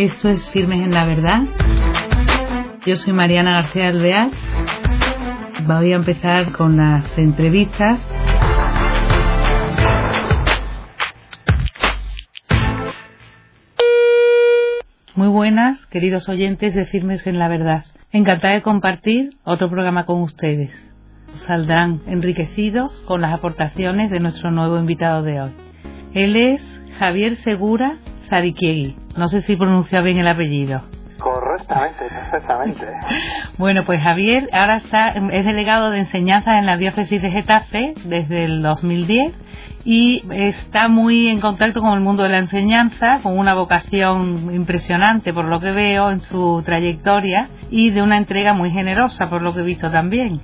Esto es Firmes en la Verdad. Yo soy Mariana García Alvear. Voy a empezar con las entrevistas. Muy buenas, queridos oyentes de Firmes en la Verdad. Encantada de compartir otro programa con ustedes. Saldrán enriquecidos con las aportaciones de nuestro nuevo invitado de hoy. Él es Javier Segura Sarikiegui. No sé si pronuncia bien el apellido. Correctamente, perfectamente. bueno, pues Javier ahora está, es delegado de enseñanza en la diócesis de Getafe desde el 2010 y está muy en contacto con el mundo de la enseñanza, con una vocación impresionante por lo que veo en su trayectoria y de una entrega muy generosa por lo que he visto también.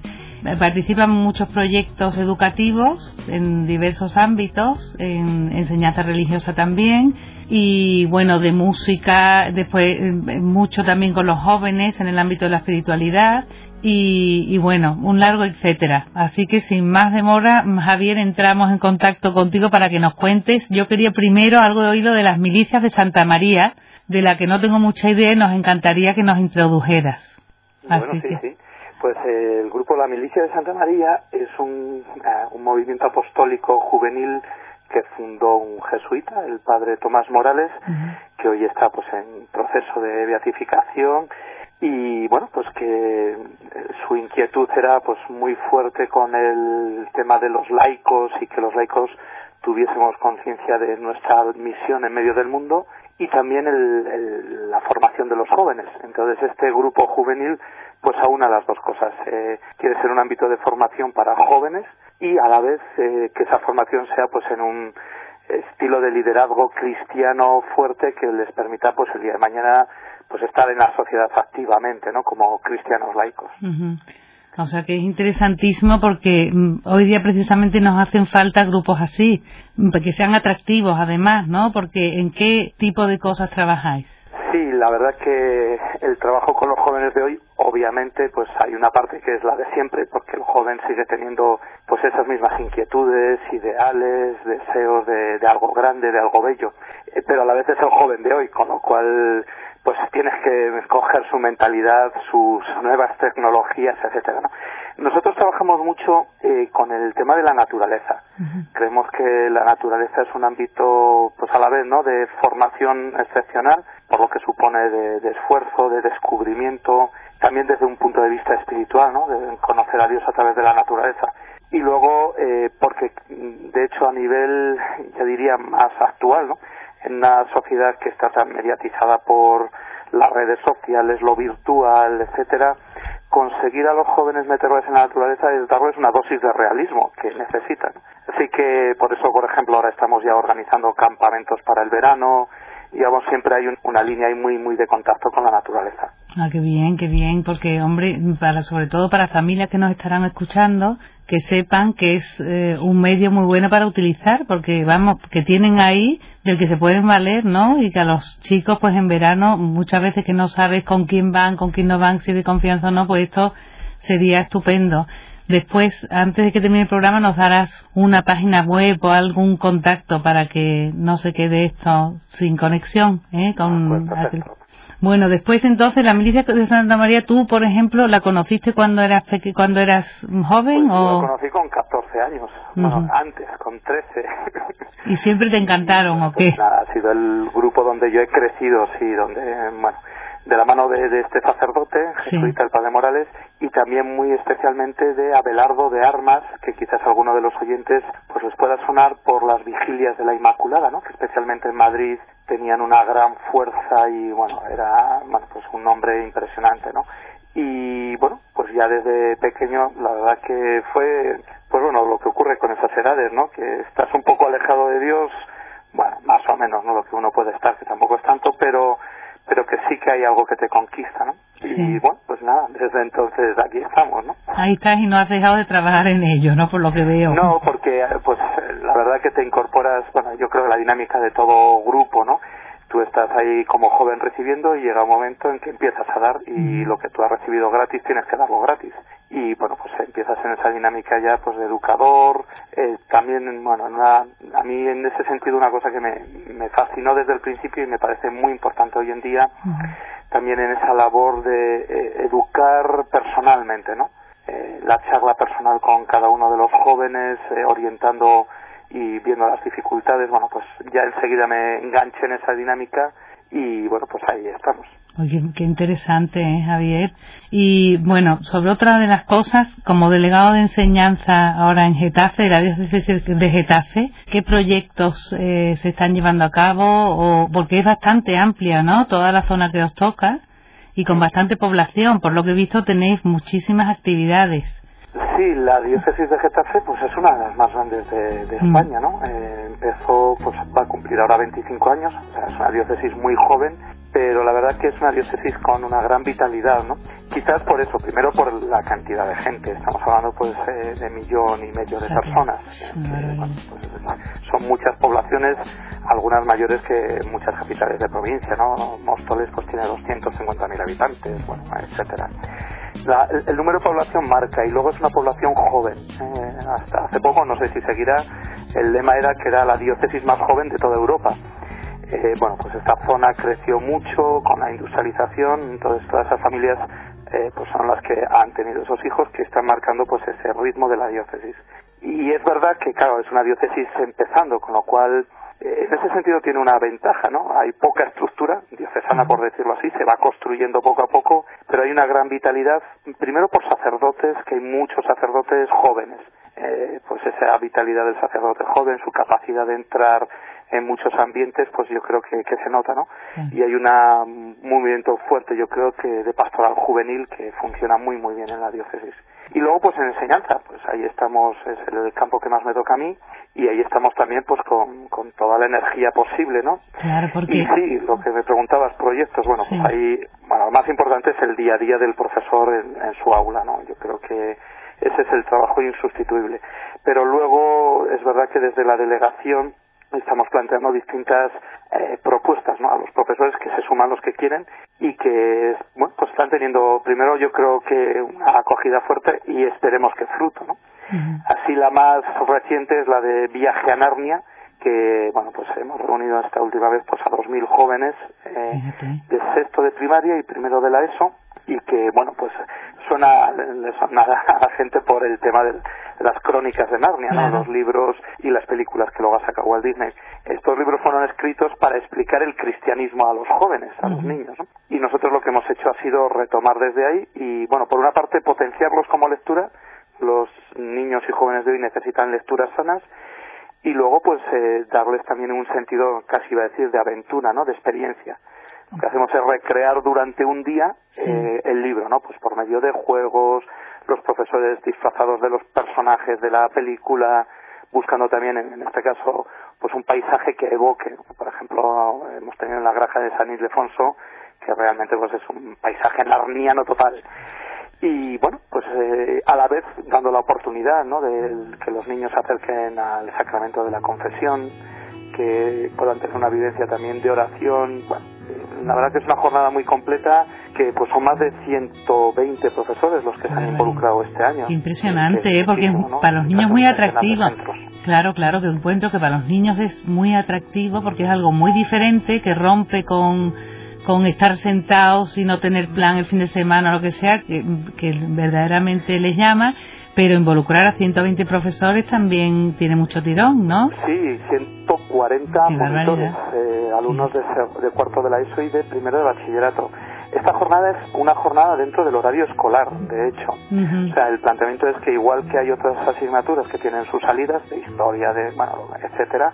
Participa en muchos proyectos educativos en diversos ámbitos, en enseñanza religiosa también, y bueno, de música, después eh, mucho también con los jóvenes en el ámbito de la espiritualidad y, y, bueno, un largo etcétera. Así que sin más demora, Javier, entramos en contacto contigo para que nos cuentes. Yo quería primero algo de oído de las milicias de Santa María, de la que no tengo mucha idea y nos encantaría que nos introdujeras. Bueno, sí, sí. Pues eh, el grupo La Milicia de Santa María es un, uh, un movimiento apostólico juvenil que fundó un jesuita, el padre Tomás Morales, que hoy está pues en proceso de beatificación y bueno, pues que eh, su inquietud era pues muy fuerte con el tema de los laicos y que los laicos tuviésemos conciencia de nuestra misión en medio del mundo y también el, el, la formación de los jóvenes. Entonces este grupo juvenil pues aúna las dos cosas. Eh, quiere ser un ámbito de formación para jóvenes y a la vez eh, que esa formación sea pues en un estilo de liderazgo cristiano fuerte que les permita pues el día de mañana pues estar en la sociedad activamente no como cristianos laicos. O sea que es interesantísimo porque mm, hoy día precisamente nos hacen falta grupos así mm, que sean atractivos además no porque en qué tipo de cosas trabajáis Sí, la verdad que el trabajo con los jóvenes de hoy, obviamente, pues hay una parte que es la de siempre, porque el joven sigue teniendo pues esas mismas inquietudes, ideales, deseos de, de algo grande, de algo bello, eh, pero a la vez es el joven de hoy, con lo cual pues tienes que coger su mentalidad, sus nuevas tecnologías, etcétera. ¿no? Nosotros trabajamos mucho eh, con el tema de la naturaleza. Uh -huh. Creemos que la naturaleza es un ámbito, pues a la vez, ¿no? De formación excepcional, por lo que supone de, de esfuerzo, de descubrimiento, también desde un punto de vista espiritual, ¿no? De conocer a Dios a través de la naturaleza y luego eh, porque de hecho a nivel yo diría más actual no en una sociedad que está tan mediatizada por las redes sociales, lo virtual, etcétera, conseguir a los jóvenes meterlos en la naturaleza es darles una dosis de realismo que necesitan. Así que por eso, por ejemplo, ahora estamos ya organizando campamentos para el verano, y vamos, siempre hay un, una línea ahí muy, muy de contacto con la naturaleza. Ah, qué bien, qué bien, porque, hombre, para, sobre todo para familias que nos estarán escuchando, que sepan que es eh, un medio muy bueno para utilizar, porque, vamos, que tienen ahí del que se pueden valer, ¿no? Y que a los chicos, pues en verano, muchas veces que no sabes con quién van, con quién no van, si de confianza o no, pues esto sería estupendo. Después, antes de que termine el programa, nos darás una página web o algún contacto para que no se quede esto sin conexión. ¿eh? Con... Bueno, después entonces la milicia de Santa María, tú, por ejemplo, ¿la conociste cuando eras cuando eras joven pues o? La conocí con 14 años, uh -huh. bueno, antes, con 13. ¿Y siempre te encantaron o qué? Pues nada, ha sido el grupo donde yo he crecido, sí, donde, bueno, de la mano de, de este sacerdote, jesuita, sí. el padre Morales, y también muy especialmente de Abelardo de Armas, que quizás alguno de los oyentes pues les pueda sonar por las vigilias de la Inmaculada, ¿no? que especialmente en Madrid tenían una gran fuerza y bueno, era bueno, pues un nombre impresionante, ¿no? Y bueno, pues ya desde pequeño la verdad que fue, pues bueno, lo que ocurre con esas edades, ¿no? Que estás un poco alejado de Dios, bueno, más o menos, ¿no? Lo que uno puede estar, que tampoco es tanto, pero pero que sí que hay algo que te conquista, ¿no? Sí. Y bueno, pues nada, desde entonces aquí estamos, ¿no? Ahí estás y no has dejado de trabajar en ello, ¿no? Por lo que veo. No, porque pues la verdad que te incorporas, bueno, yo creo que la dinámica de todo grupo, ¿no? Tú estás ahí como joven recibiendo y llega un momento en que empiezas a dar y mm. lo que tú has recibido gratis tienes que darlo gratis. Y bueno pues empiezas en esa dinámica ya pues de educador eh, también bueno a mí en ese sentido una cosa que me, me, fascinó desde el principio y me parece muy importante hoy en día también en esa labor de eh, educar personalmente no eh, la charla personal con cada uno de los jóvenes orientando y viendo las dificultades bueno pues ya enseguida me enganché en esa dinámica y bueno pues ahí estamos Oye, qué interesante, ¿eh, Javier. Y bueno, sobre otra de las cosas, como delegado de enseñanza ahora en Getafe, la diócesis de Getafe, ¿qué proyectos eh, se están llevando a cabo? O, porque es bastante amplia, ¿no? Toda la zona que os toca y con bastante población. Por lo que he visto, tenéis muchísimas actividades. Sí, la diócesis de Getafe pues es una de las más grandes de, mm. España, ¿no? Eh, empezó, pues va a cumplir ahora 25 años, o sea, es una diócesis muy joven pero la verdad que es una diócesis con una gran vitalidad, ¿no? Quizás por eso, primero por la cantidad de gente, estamos hablando pues eh, de millón y medio de personas, pues, son muchas poblaciones, algunas mayores que muchas capitales de provincia, ¿no? Móstoles pues tiene 250.000 habitantes, bueno, etcétera. el, número de población marca y luego es una población joven. Eh, hasta hace poco, no sé si seguirá, el lema era que era la diócesis más joven de toda Europa eh, bueno, pues esta zona creció mucho con la industrialización, entonces todas esas familias eh, pues son las que han tenido esos hijos que están marcando pues ese ritmo de la diócesis. Y es verdad que, claro, es una diócesis empezando, con lo cual eh, en ese sentido tiene una ventaja, ¿no? Hay poca estructura diocesana, por decirlo así, se va construyendo poco a poco, pero hay una gran vitalidad, primero por sacerdotes, que hay muchos sacerdotes jóvenes. Eh, pues esa vitalidad del sacerdote joven, su capacidad de entrar en muchos ambientes, pues yo creo que, que se nota, ¿no? Y hay una, un movimiento fuerte, yo creo que de pastoral juvenil que funciona muy, muy bien en la diócesis. Y luego, pues en enseñanza, pues ahí estamos, es el campo que más me toca a mí, y ahí estamos también, pues con, con toda la energía posible, ¿no? Claro, porque... Y sí, lo que me preguntabas, proyectos, bueno, pues ahí, bueno, lo más importante es el día a día del profesor en, en su aula, ¿no? Yo creo que ese es el trabajo insustituible. Pero luego, es verdad que desde la delegación, estamos planteando distintas eh, propuestas ¿no? a los profesores que se suman los que quieren y que bueno pues están teniendo primero yo creo que una acogida fuerte y esperemos que fruto ¿no? así la más reciente es la de viaje a Narnia que bueno pues hemos reunido esta última vez pues a 2.000 jóvenes eh, de sexto de primaria y primero de la ESO y que bueno pues suena le suena a la gente por el tema de las crónicas de Narnia, los libros y las películas que luego ha sacado Walt Disney. Estos libros fueron escritos para explicar el cristianismo a los jóvenes, a los niños. Y nosotros lo que hemos hecho ha sido retomar desde ahí y, bueno, por una parte potenciarlos como lectura. Los niños y jóvenes de hoy necesitan lecturas sanas y luego pues eh, darles también un sentido casi iba a decir de aventura no de experiencia lo que hacemos es recrear durante un día eh, el libro, ¿no? Pues por medio de juegos, los profesores disfrazados de los personajes de la película, buscando también, en, este caso, pues un paisaje que evoque. Por ejemplo, hemos tenido en la granja de San Ildefonso, que realmente pues es un paisaje narniano total. Y bueno, pues eh, a la vez dando la oportunidad, ¿no? De que los niños se acerquen al sacramento de la confesión, que puedan tener una vivencia también de oración. Bueno, la verdad que es una jornada muy completa que pues son más de 120 profesores los que se han involucrado este año. Impresionante, ¿eh? porque para los niños muy atractivo. Claro, claro, que encuentro que para los niños es muy atractivo porque es algo muy diferente que rompe con con estar sentados y no tener plan el fin de semana o lo que sea, que, que verdaderamente les llama pero involucrar a 120 profesores también tiene mucho tirón, ¿no? Sí, 140 monitores, eh, alumnos de, cuarto de la ESO y de primero de bachillerato. Esta jornada es una jornada dentro del horario escolar, de hecho. O sea, el planteamiento es que igual que hay otras asignaturas que tienen sus salidas de historia, de, bueno, etcétera,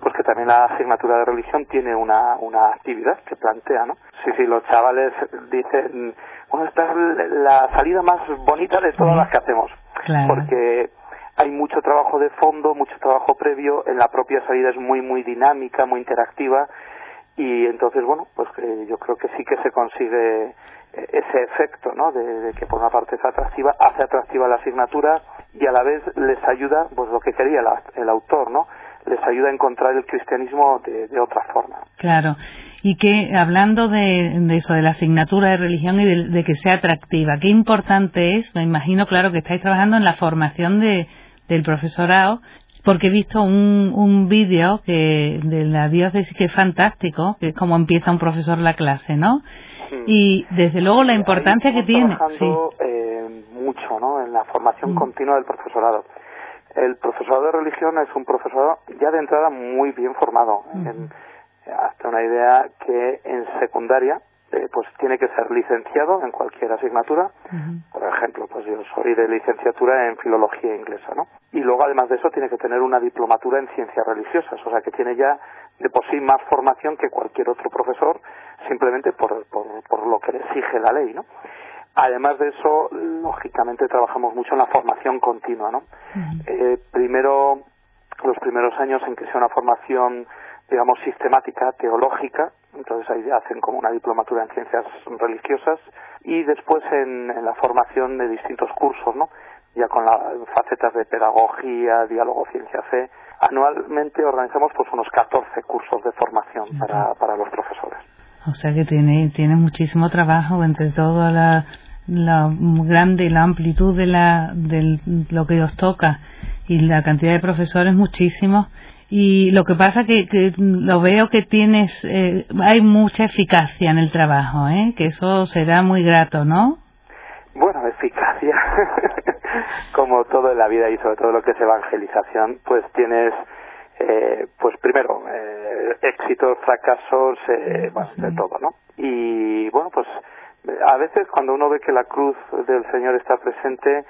pues que también la asignatura de religión tiene una, una actividad que plantea, ¿no? Sí, sí, los chavales dicen, bueno, esta es la salida más bonita de todas las que hacemos porque hay mucho trabajo de fondo, mucho trabajo previo, en la propia salida es muy, muy dinámica, muy interactiva y entonces, bueno, pues yo creo que sí que se consigue eh, ese efecto, ¿no? De, que por una parte es atractiva, hace atractiva la asignatura y a la vez les ayuda, pues lo que quería el autor, ¿no? Les ayuda a encontrar el cristianismo de, otra forma. Claro. Y que hablando de, eso, de la asignatura de religión y de, que sea atractiva, qué importante es, me imagino, claro, que estáis trabajando en la formación de, del profesorado, porque he visto un, un vídeo que de la diócesis que es fantástico, que es como empieza un profesor la clase, ¿no? Y desde luego la importancia que tiene. Sí. Eh, mucho, ¿no? En la formación mm. continua del profesorado. El profesorado de religión es un profesorado ya de entrada muy bien formado. hasta una idea que en secundaria eh, pues tiene que ser licenciado en cualquier asignatura. Por ejemplo, pues yo soy de licenciatura en filología inglesa, ¿no? Y luego además de eso tiene que tener una diplomatura en ciencias religiosas, o sea que tiene ya de por sí más formación que cualquier otro profesor simplemente por, por, por lo que le exige la ley, ¿no? Además de eso, lógicamente trabajamos mucho en la formación continua, ¿no? eh, primero, los primeros años en que sea una formación, digamos, sistemática, teológica, entonces ahí hacen como una diplomatura en ciencias religiosas, y después en, en la formación de distintos cursos, ¿no? Ya con las facetas de pedagogía, diálogo, ciencia, fe. Anualmente organizamos pues unos 14 cursos de formación para, para los profesores. O sea que tiene, muchísimo trabajo entre toda la, la grande la amplitud de, la, de lo que os toca y la cantidad de profesores muchísimos y lo que pasa que, que lo veo que tienes eh, hay mucha eficacia en el trabajo ¿eh? que eso será muy grato ¿no? bueno eficacia como todo en la vida y sobre todo lo que es evangelización pues tienes eh, pues primero eh, éxitos fracasos eh, bueno de todo no y bueno pues a veces cuando uno ve que la cruz del Señor está presente,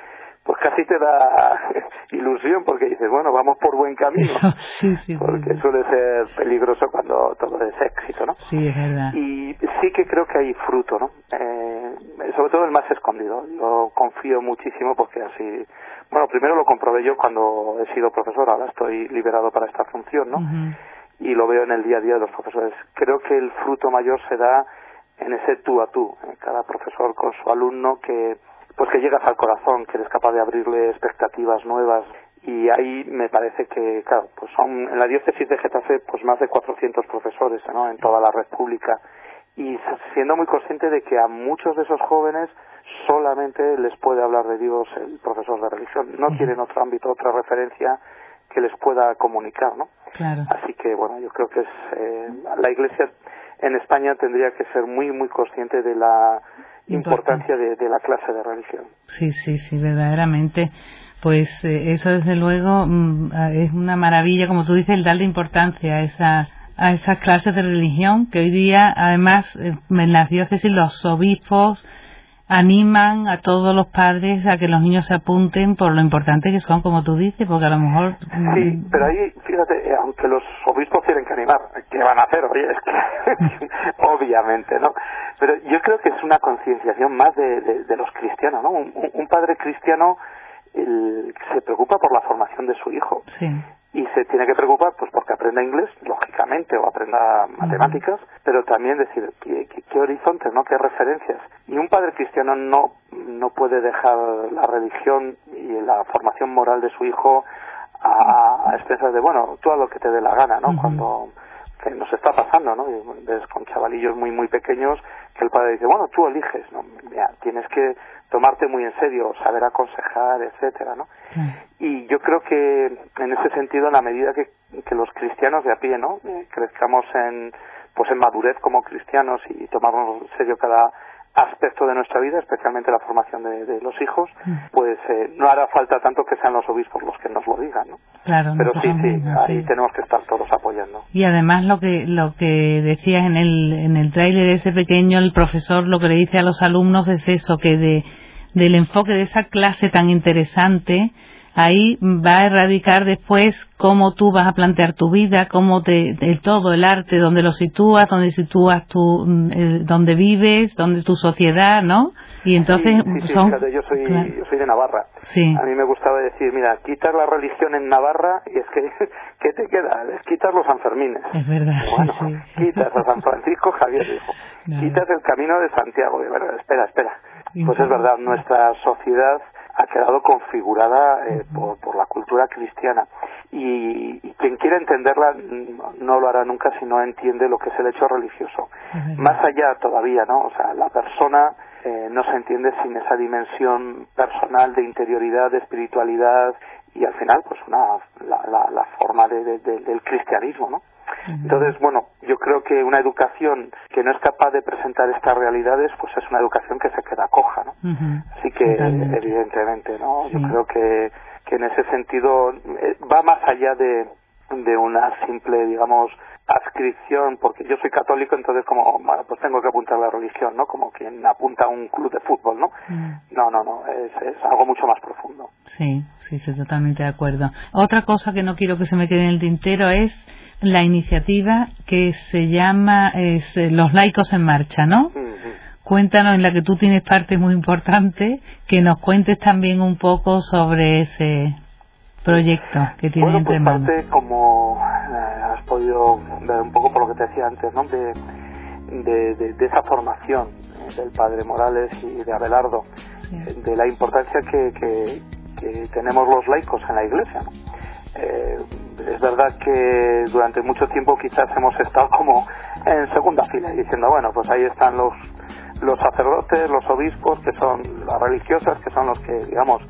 pues casi te da ilusión porque dices, bueno, vamos por buen camino. Sí, sí, porque suele ser peligroso cuando todo es éxito, ¿no? Sí, es verdad. Y sí que creo que hay fruto, ¿no? Eh, sobre todo el más escondido. Yo confío muchísimo porque así, bueno, primero lo comprobé yo cuando he sido profesor, ahora estoy liberado para esta función, ¿no? Y lo veo en el día a día de los profesores. Creo que el fruto mayor se da en ese tú a tú, ¿eh? cada profesor con su alumno que pues que llegas al corazón, que eres capaz de abrirle expectativas nuevas y ahí me parece que claro, pues son en la diócesis de Getafe pues más de 400 profesores, ¿no? en toda la red pública y siendo muy consciente de que a muchos de esos jóvenes solamente les puede hablar de Dios el profesor de religión, no tienen otro ámbito, otra referencia que les pueda comunicar, ¿no? Claro. Así que bueno, yo creo que es eh, la Iglesia en España tendría que ser muy, muy consciente de la importancia de, la clase de religión. Sí, sí, sí, verdaderamente. Pues eh, eso desde luego mm, es una maravilla, como tú dices, el darle importancia a esa a esas clases de religión que hoy día, además, eh, en las diócesis los obispos animan a todos los padres a que los niños se apunten por lo importante que son, como tú dices, porque a lo mejor... Sí, mm, pero ahí, fíjate, eh, aunque los obispos tienen animar, ¿qué van a hacer? Oye, es que, obviamente, ¿no? Pero yo creo que es una concienciación más de, de, los cristianos, ¿no? Un, padre cristiano se preocupa por la formación de su hijo. Sí y se tiene que preocupar pues porque aprenda inglés lógicamente o aprenda matemáticas pero también decir qué, qué, horizontes no qué referencias y un padre cristiano no no puede dejar la religión y la formación moral de su hijo a, a de bueno tú a lo que te dé la gana no cuando que nos está pasando, ¿no? Ves con chavalillos muy, muy pequeños que el padre dice, bueno, tú eliges, ¿no? tienes que tomarte muy en serio, saber aconsejar, etcétera, ¿no? Y yo creo que en ese sentido, en la medida que, que los cristianos de a pie, ¿no? Eh, crezcamos en, pues en madurez como cristianos y tomamos en serio cada aspecto de nuestra vida, especialmente la formación de, los hijos, mm. pues eh, no hará falta tanto que sean los obispos los que nos lo digan, ¿no? Claro, pero sí, sí, ahí tenemos que estar todos apoyando. Y además lo que lo que decías en el en el tráiler ese pequeño, el profesor lo que le dice a los alumnos es eso que de del enfoque de esa clase tan interesante ahí va a erradicar después cómo tú vas a plantear tu vida, cómo te, el todo, el arte, donde lo sitúas, donde sitúas tu, donde vives, donde tu sociedad, ¿no? Y entonces son... yo soy, yo soy de Navarra. Sí. A mí me gustaba decir, mira, quitar la religión en Navarra y es que, ¿qué te queda? Es quitar los Sanfermines. Es verdad. Bueno, quitas a San Francisco, Javier dijo. Quitas el camino de Santiago. De verdad, espera, espera. Pues es verdad, nuestra sociedad ha quedado configurada eh, por, por, la cultura cristiana. y, quien quiera entenderla no lo hará nunca si no entiende lo que es el hecho religioso. Más allá todavía, ¿no? O sea, la persona eh, no se entiende sin esa dimensión personal de interioridad, de espiritualidad y al final, pues una, la, la, forma de, del cristianismo, ¿no? Entonces, bueno, yo creo que una educación que no es capaz de presentar estas realidades, pues es una educación que se queda coja, ¿no? Así que, evidentemente, ¿no? Yo creo que, que en ese sentido eh, va más allá de, de una simple, digamos, adscripción, porque yo soy católico, entonces como, bueno, pues tengo que apuntar a la religión, ¿no? Como quien apunta a un club de fútbol, ¿no? Mm. No, no, no, es, es, algo mucho más profundo. Sí, sí, estoy totalmente de acuerdo. Otra cosa que no quiero que se me quede en el tintero es la iniciativa que se llama es, eh, Los laicos en marcha, ¿no? Cuéntanos, en la que tú tienes parte muy importante, que nos cuentes también un poco sobre ese proyecto que tiene bueno, entre pues parte, como eh, has podido ver un poco por lo que te decía antes, ¿no? De, de, esa formación eh, del padre Morales y de Abelardo, de la importancia que, que, que, tenemos los laicos en la iglesia, ¿no? Eh, es verdad que durante mucho tiempo quizás hemos estado como en segunda fila diciendo, bueno, pues ahí están los, los sacerdotes, los obispos, que son las religiosas, que son los que, digamos,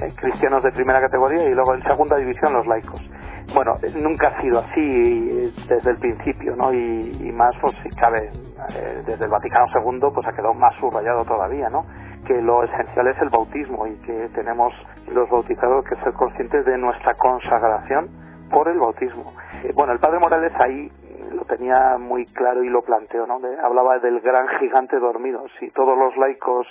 eh, cristianos de primera categoría, y luego en segunda división los laicos. Bueno, nunca ha sido así desde el principio, ¿no? Y, más, pues si cabe, eh, desde el Vaticano II, pues ha quedado más subrayado todavía, ¿no? que lo esencial es el bautismo y que tenemos los bautizados que ser conscientes de nuestra consagración por el bautismo. Eh, bueno, el padre Morales ahí lo tenía muy claro y lo planteó, ¿no? hablaba del gran gigante dormido. Si todos los laicos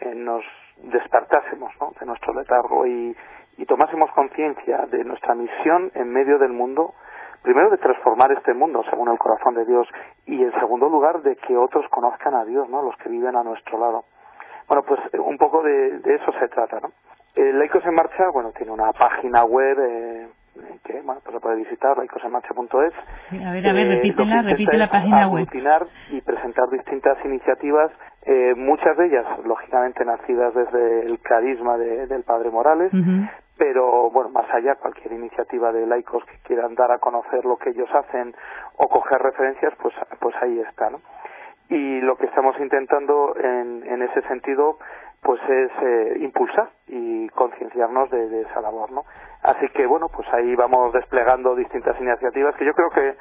eh, nos despertásemos ¿no? de nuestro letargo y, y tomásemos conciencia de nuestra misión en medio del mundo, primero de transformar este mundo según el corazón de Dios y en segundo lugar de que otros conozcan a Dios, ¿no? Los que viven a nuestro lado. Bueno, pues eh, un poco de, eso se trata, ¿no? El Laicos en Marcha, bueno, tiene una página web eh, que, bueno, pues lo puede visitar, laicosenmarcha.es. Sí, a ver, a ver, repítela, repite la página web. y presentar distintas iniciativas, eh, muchas de ellas, lógicamente, nacidas desde el carisma del Padre Morales, pero, bueno, más allá, cualquier iniciativa de laicos que quieran dar a conocer lo que ellos hacen o coger referencias, pues, pues ahí está, ¿no? y lo que estamos intentando en, en ese sentido pues es eh, impulsar y concienciarnos de, de, esa labor no así que bueno pues ahí vamos desplegando distintas iniciativas que yo creo que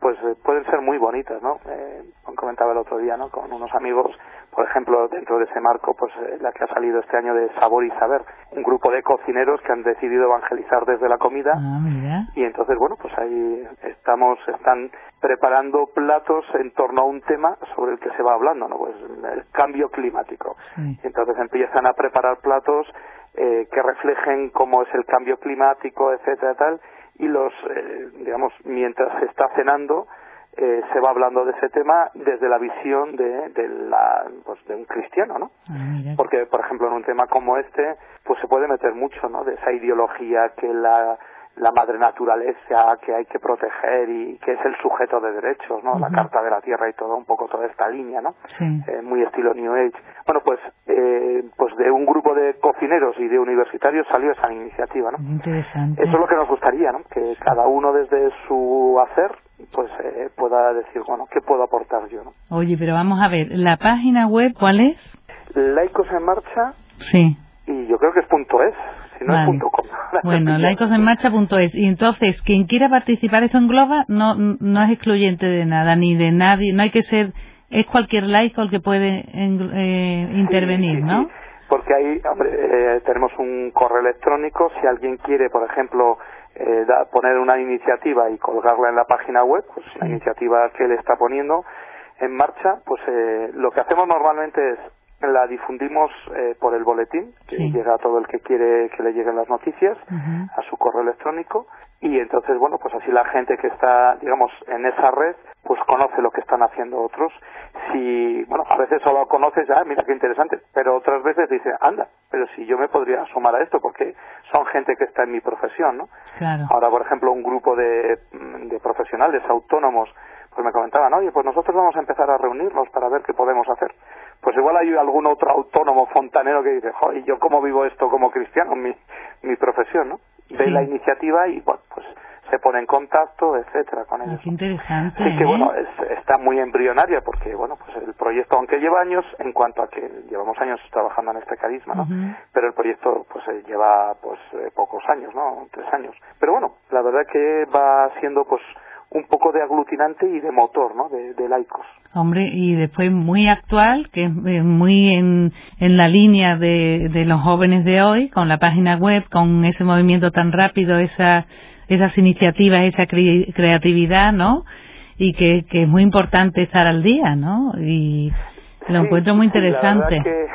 pues eh, pueden ser muy bonitas, ¿no? Eh, comentaba el otro día, ¿no? Con unos amigos, por ejemplo, dentro de ese marco, pues eh, la que ha salido este año de Sabor y Saber, un grupo de cocineros que han decidido evangelizar desde la comida. Ah, y entonces, bueno, pues ahí estamos, están preparando platos en torno a un tema sobre el que se va hablando, ¿no? Pues el cambio climático. Entonces empiezan a preparar platos eh, que reflejen cómo es el cambio climático, etcétera, tal y los, eh, digamos, mientras se está cenando, eh, se va hablando de ese tema desde la visión de, de, la, pues de un cristiano, ¿no? Ah, Porque, por ejemplo, en un tema como este, pues se puede meter mucho, ¿no? De esa ideología que la la madre naturaleza que hay que proteger y que es el sujeto de derechos, ¿no? La Carta de la Tierra y todo, un poco toda esta línea, ¿no? Eh, muy estilo New Age. Bueno, pues, eh, pues de un grupo de cocineros y de universitarios salió esa iniciativa, ¿no? Interesante. Eso es lo que nos gustaría, ¿no? Que cada uno desde su hacer, pues eh, pueda decir, bueno, ¿qué puedo aportar yo, ¿no? Oye, pero vamos a ver, ¿la página web cuál es? Laicos en Marcha. Sí. Y yo creo que es punto .es. Bueno, laicosenmarcha.es. Y entonces, quien quiera participar, esto engloba, no, no es excluyente de nada, ni de nadie, no hay que ser, es cualquier laico el que puede eh, intervenir, ¿no? Porque ahí, hombre, eh, tenemos un correo electrónico, si alguien quiere, por ejemplo, eh, poner una iniciativa y colgarla en la página web, pues la iniciativa que él está poniendo en marcha, pues lo que hacemos normalmente es la difundimos eh, por el boletín, que llega a todo el que quiere que le lleguen las noticias, a su correo electrónico, y entonces, bueno, pues así la gente que está, digamos, en esa red, pues conoce lo que están haciendo otros. Si, bueno, a veces solo conoces, ah, mira qué interesante, pero otras veces dice, anda, pero si yo me podría sumar a esto, porque son gente que está en mi profesión, ¿no? Ahora, por ejemplo, un grupo de, de profesionales autónomos, pues me comentaban, oye, pues nosotros vamos a empezar a reunirnos para ver qué podemos hacer pues igual hay algún otro autónomo fontanero que dice, ¿y yo cómo vivo esto como cristiano? Mi, mi profesión, ¿no? Ve la iniciativa y, bueno, se pone en contacto, etcétera, con ellos. qué interesante. Así que ¿eh? bueno, es- está muy embrionaria porque bueno, pues el proyecto, aunque lleva años, en cuanto a que llevamos años trabajando en este carisma, ¿no? Ujú. Pero el proyecto pues eh, lleva pues eh, pocos años, ¿no? Tres años. Pero bueno, la verdad que va siendo pues un poco de aglutinante y de motor, ¿no? De, de laicos. Hombre, y después muy actual, que es eh, muy en, en la línea de, de los jóvenes de hoy, con la página web, con ese movimiento tan rápido, esa, esas iniciativas, esa cre- creatividad, ¿no? Y que, que es muy importante estar al día, ¿no? Y lo Sí, encuentro muy la interesante. que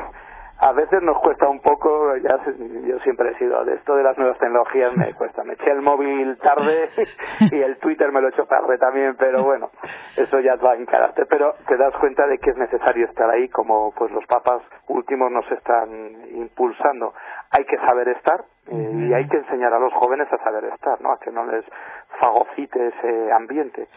a veces nos cuesta un poco, ya yo siempre he sido de esto de las nuevas tecnologías, me cuesta. Me eché el móvil tarde y el Twitter me lo he hecho tarde también, pero bueno, eso ya va en carácter. Pero te das cuenta de que es necesario estar ahí, como pues los papas últimos nos están impulsando. Hay que saber estar eh, y hay que enseñar a los jóvenes a saber estar, ¿no? A que no les fagocite ese ambiente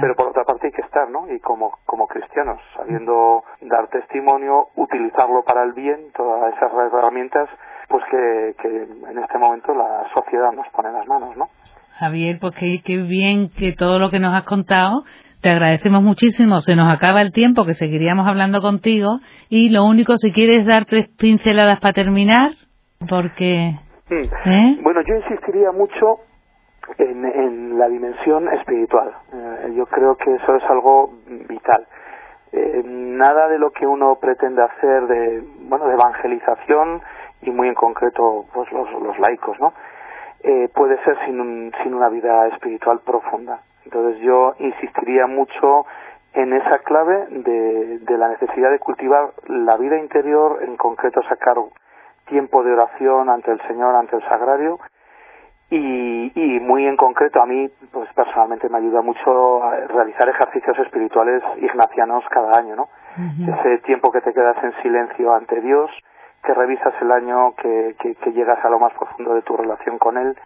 pero por otra parte hay que estar, ¿no? Y como, como cristianos, sabiendo dar testimonio, utilizarlo para el bien, todas esas herramientas, pues que, que en este momento la sociedad nos pone en las manos, ¿no? Javier, pues qué, qué bien que todo lo que nos has contado. Te agradecemos muchísimo. Se nos acaba el tiempo, que seguiríamos hablando contigo. Y lo único, si quieres dar tres pinceladas para terminar, porque... ¿Eh? Bueno, yo insistiría mucho en, en la dimensión espiritual. Eh, yo creo que eso es algo vital. Eh, nada de lo que uno pretende hacer de, bueno, de evangelización y muy en concreto, pues los, los laicos, ¿no? Eh, puede ser sin, un- sin una vida espiritual profunda. Entonces yo insistiría mucho en esa clave de, de la necesidad de cultivar la vida interior, en concreto sacar tiempo de oración ante el Señor, ante el sagrario, y, y muy en concreto a mí, pues personalmente me ayuda mucho a realizar ejercicios espirituales ignacianos cada año, ¿no? Ese tiempo que te quedas en silencio ante Dios, que revisas el año, que, que, que llegas a lo más profundo de tu relación con Él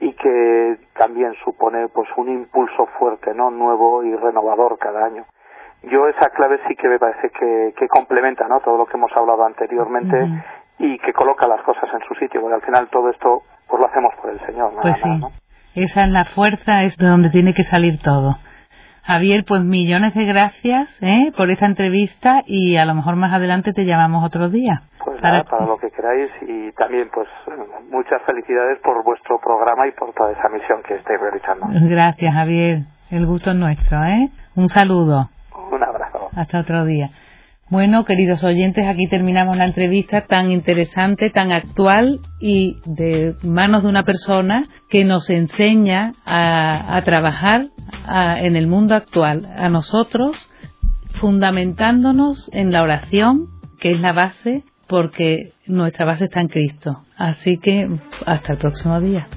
y que también supone pues un impulso fuerte, ¿no? Nuevo y renovador cada año. Yo esa clave sí que me parece que, que complementa, ¿no? Todo lo que hemos hablado anteriormente. Y que coloca las cosas en su sitio, porque al final todo esto pues lo hacemos por el Señor, nada Pues sí, más, ¿no? esa es la fuerza, es de donde tiene que salir todo. Javier, pues millones de gracias ¿eh? por esta entrevista y a lo mejor más adelante te llamamos otro día. Pues Para- nada, para lo que queráis y también pues muchas felicidades por vuestro programa y por toda esa misión que estáis realizando. Gracias, Javier. El gusto es nuestro, ¿eh? Un saludo. Un abrazo. Hasta otro día. Bueno, queridos oyentes, aquí terminamos la entrevista tan interesante, tan actual y de manos de una persona que nos enseña a, a trabajar a- en el mundo actual, a nosotros, fundamentándonos en la oración, que es la base, porque nuestra base está en Cristo. Así que hasta el próximo día.